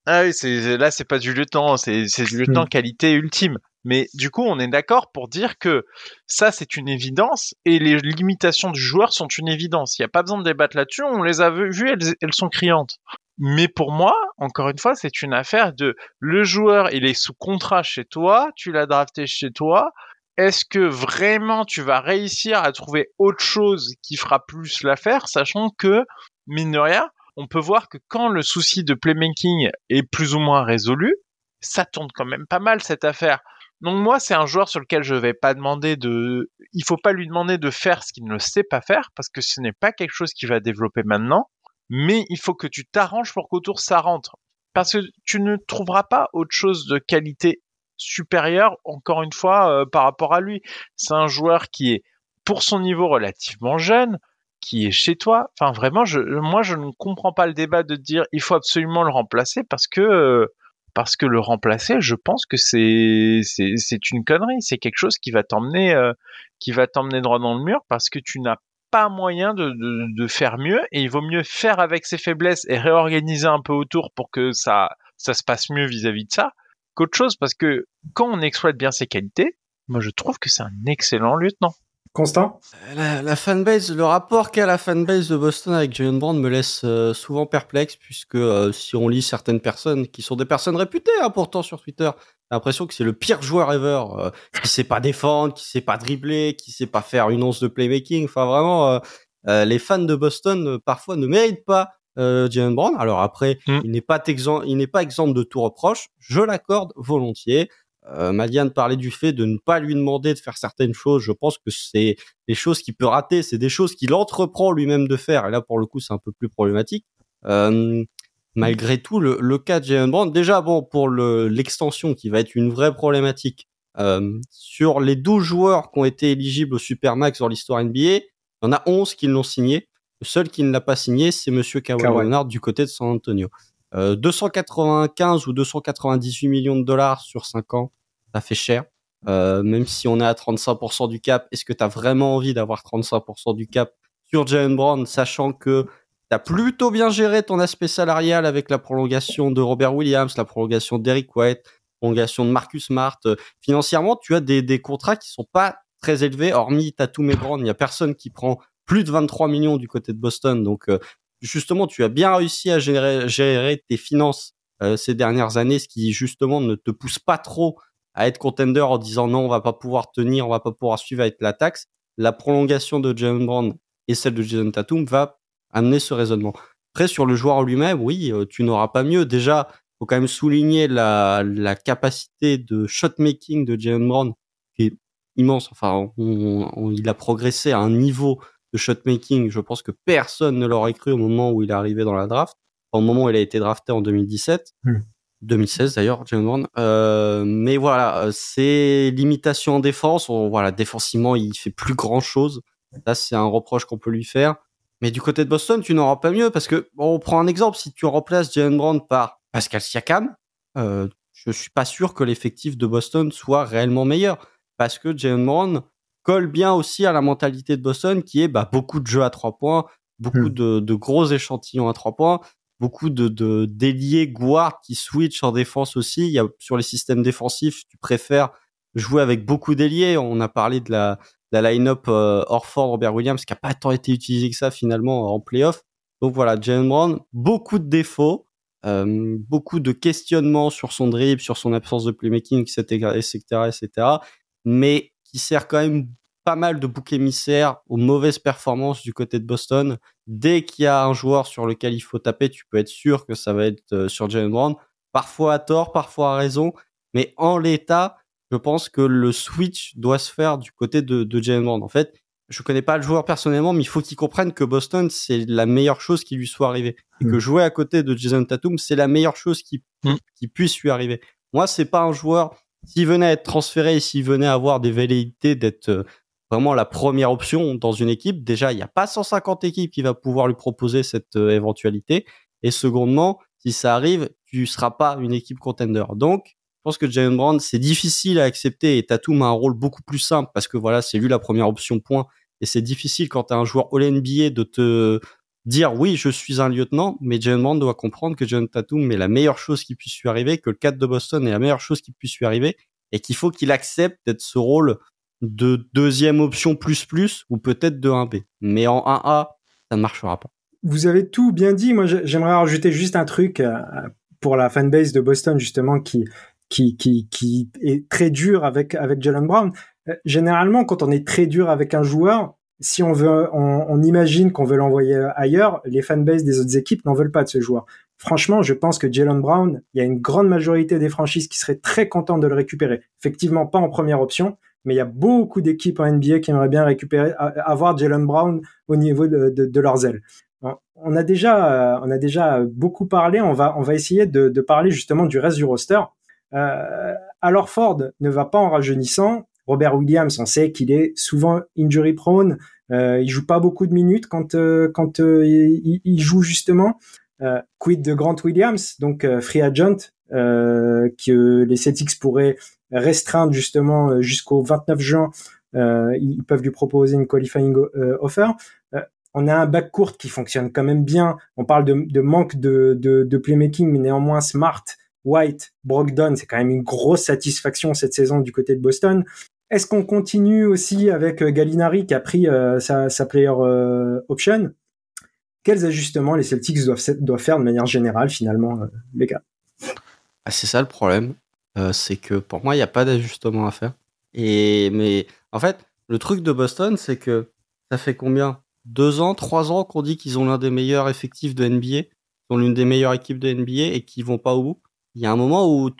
ah oui, c'est là, c'est pas du lieutenant, c'est du lieutenant hmm. qualité ultime. Mais du coup, on est d'accord pour dire que ça, c'est une évidence et les limitations du joueur sont une évidence. Il n'y a pas besoin de débattre là-dessus. On les a vues, elles, sont criantes. Mais pour moi, encore une fois, c'est une affaire de le joueur, il est sous contrat chez toi, tu l'as drafté chez toi. Est-ce que vraiment tu vas réussir à trouver autre chose qui fera plus l'affaire, sachant que, mine de rien, on peut voir que quand le souci de playmaking est plus ou moins résolu, ça tourne quand même pas mal cette affaire. Donc moi, c'est un joueur sur lequel je vais pas demander de, il faut pas lui demander de faire ce qu'il ne sait pas faire parce que ce n'est pas quelque chose qu'il va développer maintenant. Mais il faut que tu t'arranges pour qu'autour ça rentre parce que tu ne trouveras pas autre chose de qualité supérieure encore une fois euh, par rapport à lui. C'est un joueur qui est pour son niveau relativement jeune, qui est chez toi. Enfin vraiment, je, moi je ne comprends pas le débat de dire il faut absolument le remplacer parce que euh, parce que le remplacer, je pense que c'est une connerie. C'est quelque chose qui va t'emmener euh, qui va t'emmener droit dans le mur parce que tu n'as pas moyen de, faire mieux et il vaut mieux faire avec ses faiblesses et réorganiser un peu autour pour que ça ça se passe mieux vis-à-vis de ça qu'autre chose parce que quand on exploite bien ses qualités, moi je trouve que c'est un excellent lieutenant. Constant la, la, fanbase, le rapport qu'a la fanbase de Boston avec Jalen Brown me laisse euh, souvent perplexe, puisque euh, si on lit certaines personnes, qui sont des personnes réputées hein, pourtant sur Twitter, j'ai l'impression que c'est le pire joueur ever, euh, qui sait pas défendre, qui sait pas dribbler, qui sait pas faire une once de playmaking. Enfin vraiment, les fans de Boston parfois ne méritent pas Jalen Brown. Alors après, mm. il n'est pas exempt, il n'est pas exempt de tout reproche. Je l'accorde volontiers. Euh, Maliane parlait du fait de ne pas lui demander de faire certaines choses. Je pense que c'est des choses qu'il peut rater, c'est des choses qu'il entreprend lui-même de faire. Et là, pour le coup, c'est un peu plus problématique. Euh, malgré tout, le, le, cas de Jalen Brown, déjà, bon, pour l'extension qui va être une vraie problématique, euh, sur les 12 joueurs qui ont été éligibles au Supermax dans l'histoire NBA, il y en a 11 qui l'ont signé. Le seul qui ne l'a pas signé, c'est Monsieur Kawhi Leonard du côté de San Antonio. 295 euh, ou 298 millions de dollars sur 5 ans, ça fait cher. Euh, même si on est à 35% du cap, est-ce que tu as vraiment envie d'avoir 35% du cap sur Jalen Brown, sachant que tu as plutôt bien géré ton aspect salarial avec la prolongation de Robert Williams, la prolongation d'Eric White, la prolongation de Marcus Smart. Euh, financièrement, tu as des, contrats qui sont pas très élevés, hormis Tatum et Brown, il n'y a personne qui prend plus de 23 millions du côté de Boston. Donc, justement, tu as bien réussi à gérer, tes finances euh, ces dernières années, ce qui justement ne te pousse pas trop à être contender en disant non, on va pas pouvoir tenir, on va pas pouvoir suivre avec la taxe. La prolongation de Jalen Brown et celle de Jason Tatum va amener ce raisonnement. Après, sur le joueur lui-même, oui, euh, tu n'auras pas mieux. Déjà, faut quand même souligner la, la capacité de shot making de Jalen Brown qui est immense. Enfin, il a progressé à un niveau de shotmaking, je pense que personne ne l'aurait cru au moment où il est arrivé dans la draft, au moment où il a été drafté en 2017. 2016 hmm. d'ailleurs, James Brown. Euh, mais voilà, ses limitations en défense, voilà, défensivement, il fait plus grand chose. Là, c'est un reproche qu'on peut lui faire. Mais du côté de Boston, tu n'auras pas mieux parce que, bon, on prend un exemple, si tu remplaces Jalen Brown par Pascal Siakam, euh, je suis pas sûr que l'effectif de Boston soit réellement meilleur parce que Jalen Brown, colle bien aussi à la mentalité de Boston qui est bah, beaucoup de jeux à trois points, beaucoup hmm. de, gros échantillons à trois points. Beaucoup de, de guard qui switch en défense aussi. Il y a sur les systèmes défensifs, tu préfères jouer avec beaucoup d'ailiers. On a parlé de la, la line-up euh, Orford, Robert Williams, qui a pas tant été utilisé que ça finalement en playoff. Donc voilà, Jalen Brown, beaucoup de défauts, euh, beaucoup de questionnements sur son dribble, sur son absence de playmaking, etc., etc., etc. Mais qui sert quand même pas mal de boucs émissaires aux mauvaises performances du côté de Boston. Dès qu'il y a un joueur sur lequel il faut taper, tu peux être sûr que ça va être euh, sur Jalen Brown. Parfois à tort, parfois à raison. Mais en l'état, je pense que le switch doit se faire du côté de, de Jalen Brown. En fait, je connais pas le joueur personnellement, mais il faut qu'il comprenne que Boston, c'est la meilleure chose qui lui soit arrivée. Et que mm. jouer à côté de Jason Tatum, c'est la meilleure chose qui, mm. qui puisse lui arriver. Moi, c'est pas un joueur, s'il venait à être transféré et s'il venait à avoir des velléités d'être euh, vraiment la première option dans une équipe, déjà, il n'y a pas 150 équipes qui va pouvoir lui proposer cette euh, éventualité. Et secondement, si ça arrive, tu seras pas une équipe contender. Donc, je pense que Jalen Brown, c'est difficile à accepter et Tatum a un rôle beaucoup plus simple parce que voilà, c'est lui la première option point et c'est difficile quand tu as un joueur All-NBA de te dire oui, je suis un lieutenant, mais Jalen Brown doit comprendre que John Tatum est la meilleure chose qui puisse lui arriver, que le 4 de Boston est la meilleure chose qui puisse lui arriver, et qu'il faut qu'il accepte d'être ce rôle de deuxième option plus plus, ou peut-être de 1B. Mais en 1A, ça ne marchera pas. Vous avez tout bien dit. Moi, j'aimerais rajouter juste un truc euh, pour la fanbase de Boston, justement, qui, qui, qui, qui est très dur avec, avec Jalen Brown. Euh, généralement, quand on est très dur avec un joueur, si on veut, on, imagine qu'on veut l'envoyer ailleurs, les fanbases des autres équipes n'en veulent pas de ce joueur. Franchement, je pense que Jalen Brown, il y a une grande majorité des franchises qui seraient très contentes de le récupérer. Effectivement, pas en première option, mais il y a beaucoup d'équipes en NBA qui aimeraient bien récupérer, avoir Jalen Brown au niveau de, de, leurs ailes. On a déjà, on a déjà beaucoup parlé. On va, on va essayer de, de parler justement du reste du roster. Euh, alors Ford ne va pas en rajeunissant. Robert Williams, on sait qu'il est souvent injury prone. Euh, il joue pas beaucoup de minutes quand euh, quand euh, il, joue justement. Euh, quid de Grant Williams, donc free agent, que les Celtics pourraient restreindre justement jusqu'au 29 juin. ils peuvent lui proposer une qualifying offer on a un back court qui fonctionne quand même bien. On parle de, manque de, playmaking, mais néanmoins Smart, White, Brogdon, c'est quand même une grosse satisfaction cette saison du côté de Boston. Est-ce qu'on continue aussi avec euh, Gallinari qui a pris euh, sa, player euh, option? Quels ajustements les Celtics doivent, faire de manière générale finalement, les gars? Ah, C'est ça le problème. C'est que pour moi, il n'y a pas d'ajustement à faire. Et mais en fait, le truc de Boston, c'est que ça fait combien? Deux ans, trois ans qu'on dit qu'ils ont l'un des meilleurs effectifs de NBA, ils ont l'une des meilleures équipes de NBA et qu'ils vont pas au bout. Il y a un moment où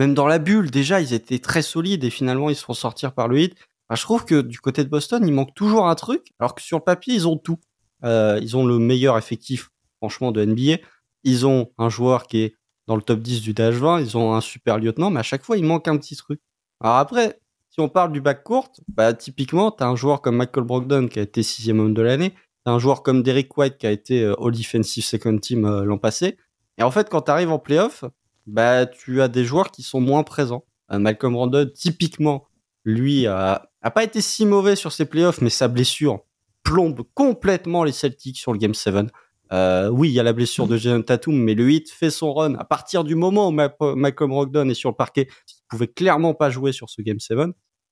même dans la bulle, déjà, ils étaient très solides et finalement, ils se font sortir par le hit. je trouve que du côté de Boston, il manque toujours un truc, alors que sur le papier, ils ont tout. Euh, ils ont le meilleur effectif, franchement, de NBA. Ils ont un joueur qui est dans le top 10 du DH20. Ils ont un super lieutenant, mais à chaque fois, il manque un petit truc. Alors après, si on parle du back court, bah, typiquement, tu as un joueur comme Michael Brogdon qui a été sixième homme de l'année. Tu as un joueur comme Derek White qui a été euh, All Defensive Second Team euh, l'an passé. Et en fait, quand tu arrives en playoff, bah tu as des joueurs qui sont moins présents. Euh, Malcolm Brandon, typiquement, lui a, a pas été si mauvais sur ses playoffs, mais sa blessure plombe complètement les Celtics sur le Game 7. Euh, oui, il y a la blessure de Jalen Tatum, mais le hit fait son run à partir du moment où Malcolm Brogdon est sur le parquet. Il pouvait clairement pas jouer sur ce Game 7.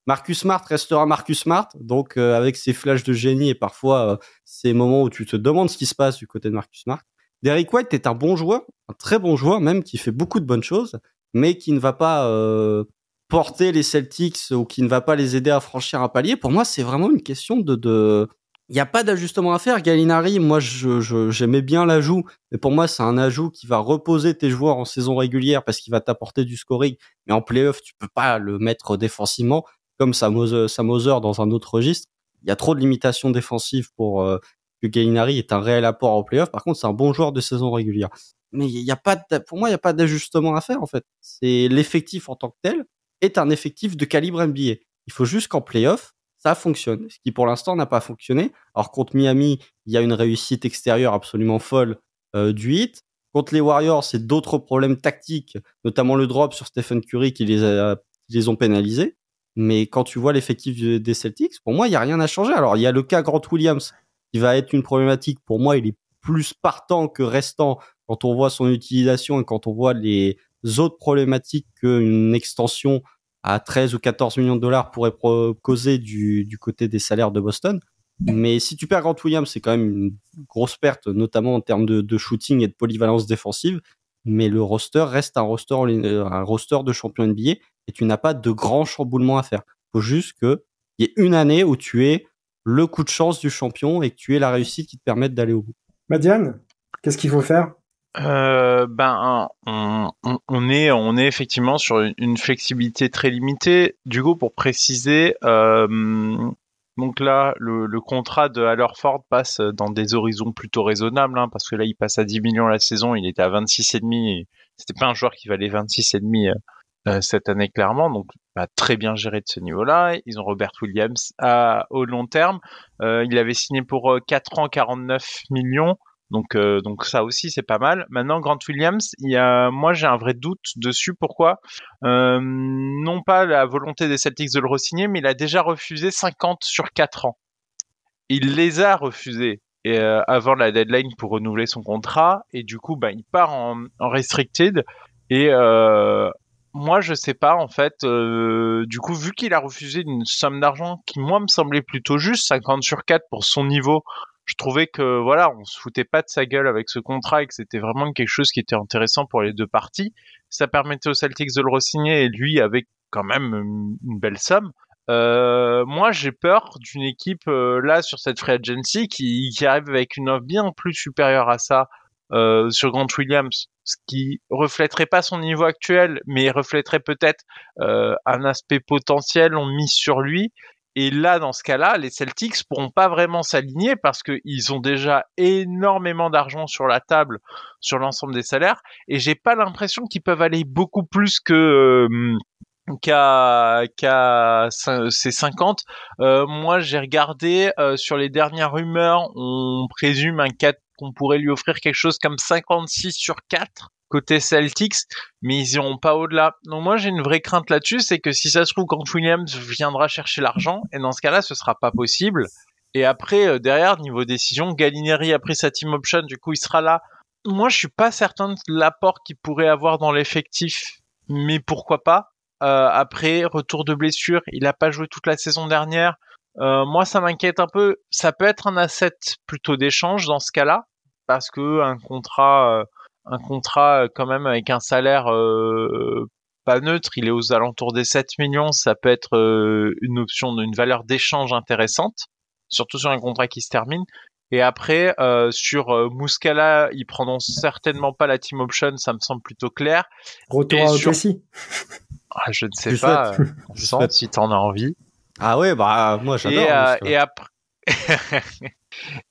Marcus Smart restera Marcus Smart, donc euh, avec ses flashs de génie et parfois ces moments où tu te demandes ce qui se passe du côté de Marcus Smart. Derek White est un bon joueur, un très bon joueur même, qui fait beaucoup de bonnes choses, mais qui ne va pas euh, porter les Celtics ou qui ne va pas les aider à franchir un palier. Pour moi, c'est vraiment une question de... de... Il n'y a pas d'ajustement à faire. Gallinari, moi, j'aimais bien l'ajout, mais pour moi, c'est un ajout qui va reposer tes joueurs en saison régulière parce qu'il va t'apporter du scoring. Mais en playoff, tu peux pas le mettre défensivement comme Sam Moser dans un autre registre. Il y a trop de limitations défensives pour euh, que Gallinari est un réel apport en playoff. Par contre, c'est un bon joueur de saison régulière. Mais a pas pour moi, il n'y a pas d'ajustement à faire, en fait. C'est l'effectif en tant que tel est un effectif de calibre NBA. Il faut juste qu'en playoff, ça fonctionne. Ce qui, pour l'instant, n'a pas fonctionné. Alors, contre Miami, il y a une réussite extérieure absolument folle euh, du hit. Contre les Warriors, c'est d'autres problèmes tactiques, notamment le drop sur Stephen Curry qui les, a, qui les ont pénalisés. Mais quand tu vois l'effectif des Celtics, pour moi, il n'y a rien à changer. Alors, il y a le cas Grant Williams qui va être une problématique. Pour moi, il est plus partant que restant quand on voit son utilisation et quand on voit les autres problématiques qu'une extension à 13 ou 14 millions de dollars pourrait causer du, du côté des salaires de Boston. Mais si tu perds Grant Williams, c'est quand même une grosse perte, notamment en termes de, shooting et de polyvalence défensive. Mais le roster reste un roster, un roster de champion NBA et tu n'as pas de grand chamboulement à faire. Il faut juste qu'il y ait une année où tu es le coup de chance du champion et que tu aies la réussite qui te permette d'aller au bout. Madiane, qu'est-ce qu'il faut faire? Euh, ben, on, est, effectivement sur une flexibilité très limitée. Du coup, pour préciser, euh, donc là, le, contrat de Hallerford passe dans des horizons plutôt raisonnables, hein, parce que là, il passe à 10 millions la saison, il était à 26,5 et c'était pas un joueur qui valait 26,5 euh, cette année clairement, donc bah, très bien géré de ce niveau-là. Ils ont Robert Williams à, au long terme. Il avait signé pour 4 ans 49 millions. Donc, euh, donc ça aussi c'est pas mal. Maintenant, Grant Williams, il y a, moi j'ai un vrai doute dessus. Pourquoi? Euh, Non pas la volonté des Celtics de le re-signer, mais il a déjà refusé 50 sur 4 ans. Il les a refusés euh, avant la deadline pour renouveler son contrat, et du coup, bah, il part en, en restricted. Et euh, moi, je sais pas en fait. Euh, du coup, vu qu'il a refusé une somme d'argent qui moi me semblait plutôt juste, 50 sur 4 pour son niveau, je trouvais que voilà, on se foutait pas de sa gueule avec ce contrat et que c'était vraiment quelque chose qui était intéressant pour les deux parties. Ça permettait aux Celtics de le re-signer et lui avec quand même une belle somme. Euh, moi, j'ai peur d'une équipe euh, là sur cette free agency qui, qui, arrive avec une offre bien plus supérieure à ça euh, sur Grant Williams, ce qui reflèterait pas son niveau actuel, mais reflèterait peut-être euh, un aspect potentiel on mise sur lui et là, dans ce cas-là, les Celtics pourront pas vraiment s'aligner parce qu'ils ont déjà énormément d'argent sur la table sur l'ensemble des salaires. Et j'ai pas l'impression qu'ils peuvent aller beaucoup plus que euh, qu'à ces 50. Euh, moi, j'ai regardé euh, sur les dernières rumeurs, on présume un 4 qu'on pourrait lui offrir quelque chose comme 56 sur 4 côté Celtics, mais ils iront pas au-delà. Donc moi j'ai une vraie crainte là-dessus, c'est que si ça se trouve quand Williams viendra chercher l'argent, et dans ce cas-là ce sera pas possible. Et après euh, derrière niveau décision, Gallinari a pris sa team option, du coup il sera là. Moi je suis pas certain de l'apport qu'il pourrait avoir dans l'effectif, mais pourquoi pas. Euh, après retour de blessure, il a pas joué toute la saison dernière. Euh, moi ça m'inquiète un peu. Ça peut être un asset plutôt d'échange dans ce cas-là, parce que un contrat un contrat euh, quand même avec un salaire euh, pas neutre, il est aux alentours des 7 millions, ça peut être euh, une option d'une valeur d'échange intéressante, surtout sur un contrat qui se termine. Et après, euh, sur euh, Muscala, ils prendront certainement pas la team option, ça me semble plutôt clair. Retour à sur... ah, Je ne sais je pas, euh, si t'en as envie. Ah ouais, bah moi j'adore. Et, et après, [laughs]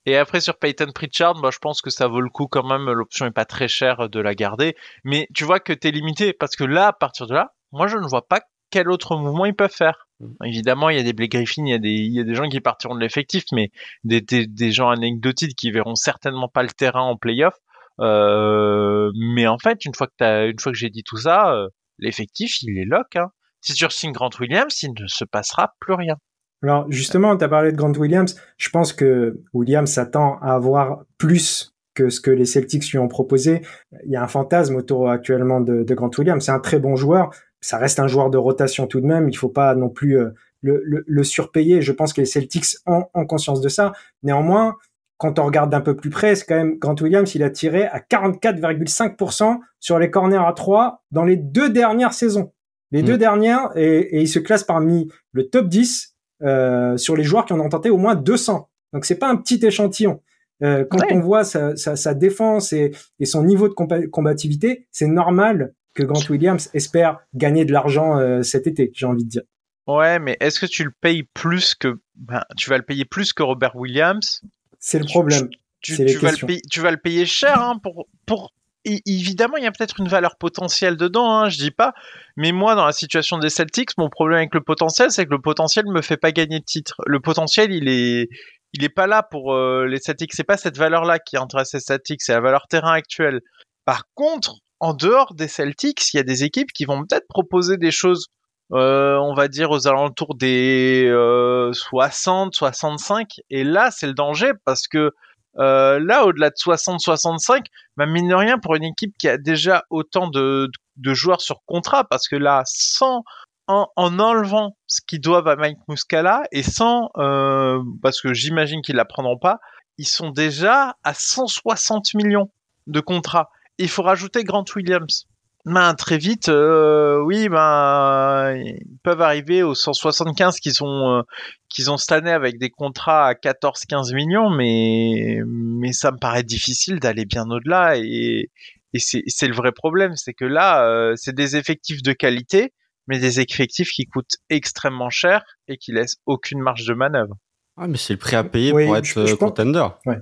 et après sur Peyton Pritchard, bah, je pense que ça vaut le coup quand même. L'option est pas très chère de la garder, mais tu vois que t'es limité parce que là, à partir de là, moi je ne vois pas quel autre mouvement ils peuvent faire. Mm. Évidemment, il y a des Blake Griffin, il y a des, il y a des gens qui partiront de l'effectif, mais des, des, des, gens anecdotiques qui verront certainement pas le terrain en playoff. Euh, mais en fait, une fois que t'as, une fois que j'ai dit tout ça, euh, l'effectif il est lock. Hein. Si tu signes Grant Williams, il ne se passera plus rien. Alors justement, tu as parlé de Grant Williams. Je pense que Williams s'attend à avoir plus que ce que les Celtics lui ont proposé. Il y a un fantasme autour actuellement de, de Grant Williams. C'est un très bon joueur. Ça reste un joueur de rotation tout de même. Il faut pas non plus euh, le, le, le, surpayer. Je pense que les Celtics ont, ont conscience de ça. Néanmoins, quand on regarde d'un peu plus près, c'est quand même Grant Williams, il a tiré à 44,5% sur les corners à 3 dans les deux dernières saisons. Les deux mm. dernières, et, et, il se classe parmi le top 10 euh, sur les joueurs qui en ont tenté au moins 200. Donc c'est pas un petit échantillon. Euh, quand on voit sa, sa, sa défense et, et, son niveau de combativité, c'est normal que Grant Williams espère gagner de l'argent euh, cet été, j'ai envie de dire. Ouais, mais est-ce que tu le payes plus que ben, tu vas le payer plus que Robert Williams? C'est le problème. Tu, tu, tu vas le payer, tu vas le payer cher hein, pour pour évidemment, il y a peut-être une valeur potentielle dedans, hein, je dis pas. Mais moi, dans la situation des Celtics, mon problème avec le potentiel, c'est que le potentiel me fait pas gagner de titre. Le potentiel, il est, il est pas là pour euh, les Celtics. C'est pas cette valeur-là qui intéresse les Celtics, c'est la valeur terrain actuelle. Par contre, en dehors des Celtics, il y a des équipes qui vont peut-être proposer des choses, euh, on va dire aux alentours des euh, 60, 65. Et là, c'est le danger parce que Euh, là, au-delà de 60-65, bah, mine de rien, pour une équipe qui a déjà autant de, de joueurs sur contrat, parce que là, sans en, en enlevant ce qu'ils doivent à Mike Muscala et sans, euh, parce que j'imagine qu'ils la prendront pas, ils sont déjà à 160 millions de contrats. Il faut rajouter Grant Williams. Ben, très vite, euh, oui, ben, ils peuvent arriver aux 175 qu'ils ont, euh, qu'ils ont cette année avec des contrats à 14-15 millions, mais, mais ça me paraît difficile d'aller bien au-delà et, et c'est le vrai problème, c'est que là, euh, c'est des effectifs de qualité, mais des effectifs qui coûtent extrêmement cher et qui laissent aucune marge de manœuvre. Ah, mais c'est le prix à payer pour être je, contender. Ouais.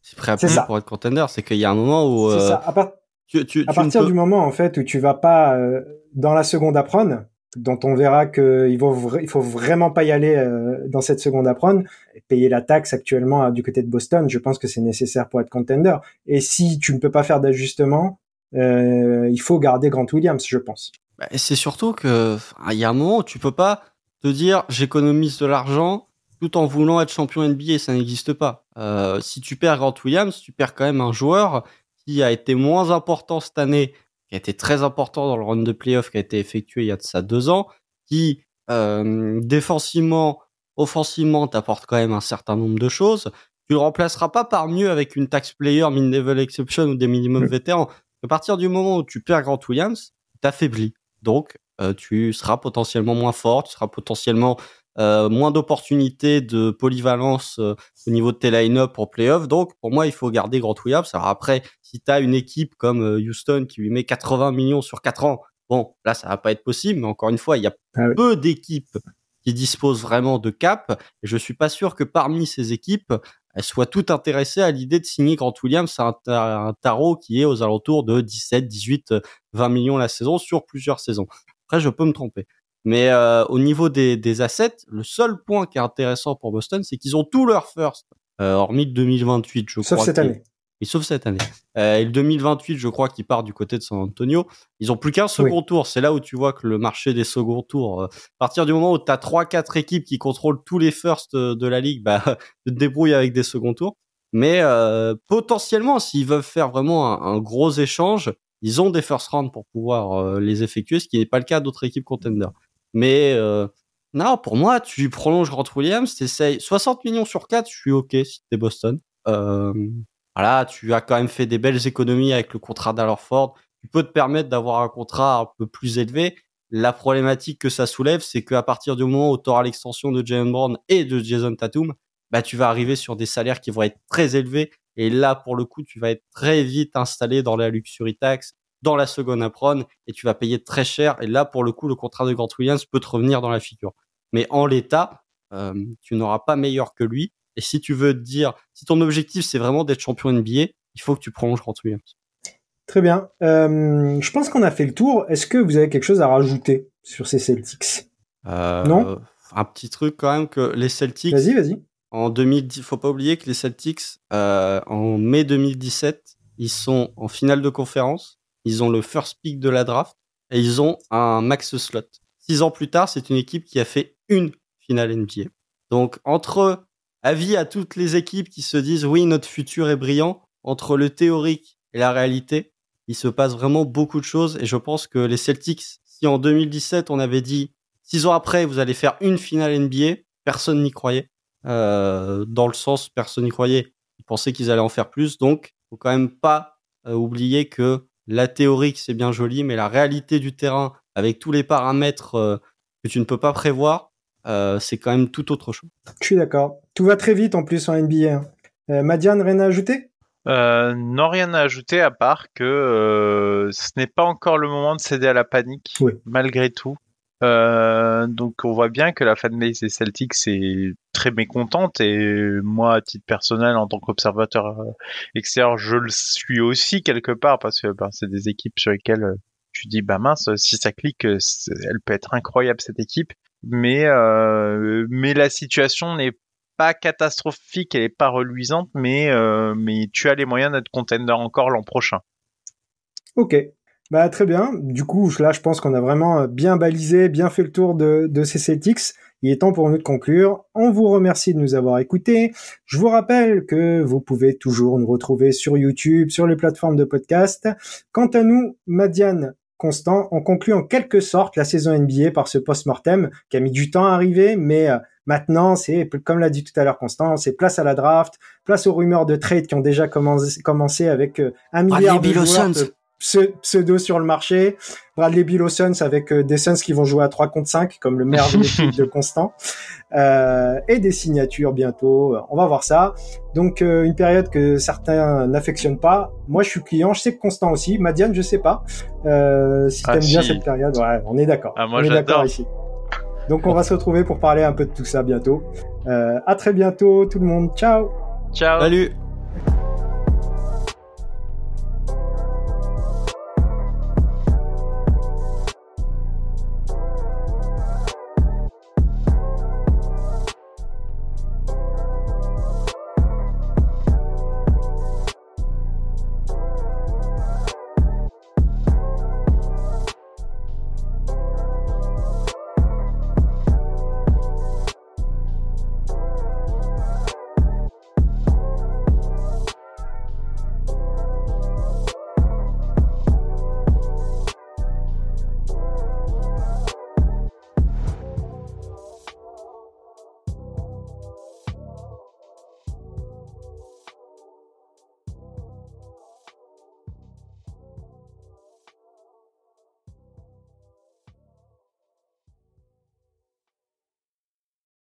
C'est le prix à payer pour être contender. C'est qu'il y a un moment où. C'est ça. À, tu, tu, à partir du moment en fait où tu vas pas euh, dans la seconde à prendre, dont on verra qu'il faut, il faut vraiment pas y aller euh, dans cette seconde à prendre, payer la taxe actuellement du côté de Boston, je pense que c'est nécessaire pour être contender. Et si tu ne peux pas faire d'ajustement, euh, il faut garder Grant Williams, je pense. Bah, c'est surtout que il y a un moment où tu peux pas te dire j'économise de l'argent tout en voulant être champion NBA, ça n'existe pas. Euh, si tu perds Grant Williams, tu perds quand même un joueur qui a été moins important cette année, qui a été très important dans le round de playoff qui a été effectué il y a de ça deux ans, qui euh, défensivement, offensivement t'apporte quand même un certain nombre de choses. Tu le remplaceras pas par mieux avec une tax player, mid-level exception ou des minimum vétérans. À partir du moment où tu perds Grant Williams, t'affaiblis. Donc, euh, tu seras potentiellement moins fort, tu seras potentiellement euh, moins d'opportunités de polyvalence euh, au niveau de tes line-up pour playoff. Donc, pour moi, il faut garder Grant Williams. Alors après, si tu as une équipe comme euh, Houston qui lui met 80 millions sur 4 ans, bon, là, ça va pas être possible. Mais encore une fois, il y a ah peu d'équipes qui disposent vraiment de cap. Et je suis pas sûr que parmi ces équipes, elles soient toutes intéressées à l'idée de signer Grant Williams à un, un tarot qui est aux alentours de 17, 18, 20 millions la saison sur plusieurs saisons. Après, je peux me tromper. Mais euh, au niveau des, des, assets, le seul point qui est intéressant pour Boston, c'est qu'ils ont tout leur first, euh, hormis le 2028, je crois. Sauf cette année. Et sauf cette année. Euh, et le 2028, je crois, qui part du côté de San Antonio. Ils ont plus qu'un second tour. C'est là où tu vois que le marché des seconds tours, euh, à partir du moment où tu as trois, quatre équipes qui contrôlent tous les firsts de la ligue, bah, [laughs] tu te débrouilles avec des seconds tours. Mais euh, potentiellement, s'ils veulent faire vraiment un, un, gros échange, ils ont des first rounds pour pouvoir euh, les effectuer, ce qui n'est pas le cas d'autres équipes contenders. Mais euh, non, pour moi, tu prolonges Grant Williams, t'essayes 60 millions sur 4, je suis OK si t'es Boston. Euh, voilà, tu as quand même fait des belles économies avec le contrat d'Alorford. Tu peux te permettre d'avoir un contrat un peu plus élevé. La problématique que ça soulève, c'est qu'à partir du moment où tu auras l'extension de Jalen Brown et de Jason Tatum, bah, tu vas arriver sur des salaires qui vont être très élevés. Et là, pour le coup, tu vas être très vite installé dans la luxury tax, dans la seconde apron et tu vas payer très cher. Et là, pour le coup, le contrat de Grant Williams peut te revenir dans la figure. Mais en l'état, euh, tu n'auras pas meilleur que lui. Et si tu veux te dire, si ton objectif c'est vraiment d'être champion NBA, il faut que tu prolonges Grant Williams. Très bien. Euh, je pense qu'on a fait le tour. Est-ce que vous avez quelque chose à rajouter sur ces Celtics? Euh, Non? Un petit truc quand même que les Celtics. Vas-y, vas-y. En 2010, faut pas oublier que les Celtics, en mai 2017, ils sont en finale de conférence ils ont le first pick de la draft et ils ont un max slot. Six ans plus tard, c'est une équipe qui a fait une finale NBA. Donc, entre avis à toutes les équipes qui se disent oui, notre futur est brillant, entre le théorique et la réalité, il se passe vraiment beaucoup de choses et je pense que les Celtics, si en 2017 on avait dit six ans après vous allez faire une finale NBA, personne n'y croyait. Euh, dans le sens, personne n'y croyait. Ils pensaient qu'ils allaient en faire plus, donc faut quand même pas euh, oublier que la théorie c'est bien joli, mais la réalité du terrain avec tous les paramètres euh, que tu ne peux pas prévoir, euh, c'est quand même tout autre chose. Je suis d'accord. Tout va très vite en plus en NBA. Hein. Euh, Madiane, rien à ajouter? Non, rien à ajouter à part que ce n'est pas encore le moment de céder à la panique, malgré tout. Euh, donc on voit bien que la fanbase des Celtics est très mécontente et moi à titre personnel en tant qu'observateur euh, extérieur je le suis aussi quelque part parce que ben, c'est des équipes sur lesquelles euh, tu dis bah mince si ça clique elle peut être incroyable cette équipe. Mais mais la situation n'est pas catastrophique elle est pas reluisante mais mais tu as les moyens d'être contender encore l'an prochain. Ok bah très bien. Du coup, là, je pense qu'on a vraiment euh, bien balisé, bien fait le tour de, de ces Celtics. il est temps pour nous de conclure. On vous remercie de nous avoir écoutés. Je vous rappelle que vous pouvez toujours nous retrouver sur YouTube, sur les plateformes de podcast. Quant à nous, Madiane, Constant, on conclut en quelque sorte la saison NBA par ce post-mortem qui a mis du temps à arriver, mais euh, maintenant c'est, comme l'a dit tout à l'heure Constant, c'est place à la draft, place aux rumeurs de trade qui ont déjà commencé, commencé avec euh, un milliard de joueurs pseudo sur le marché. Bradley Bill aux Suns avec euh, des Suns qui vont jouer à 3 contre 5 comme le meilleur de de [laughs] Constant. Euh, et des signatures bientôt. On va voir ça. Donc euh, une période que certains n'affectionnent pas. Moi je suis client, je sais que Constant aussi. Madiane je sais pas. Euh, si ah, t'aimes bien cette période, ouais, on est d'accord. Ah, moi on est d'accord ici. Donc on va se retrouver pour parler un peu de tout ça bientôt. Euh, à très bientôt tout le monde. Ciao. Ciao. Salut.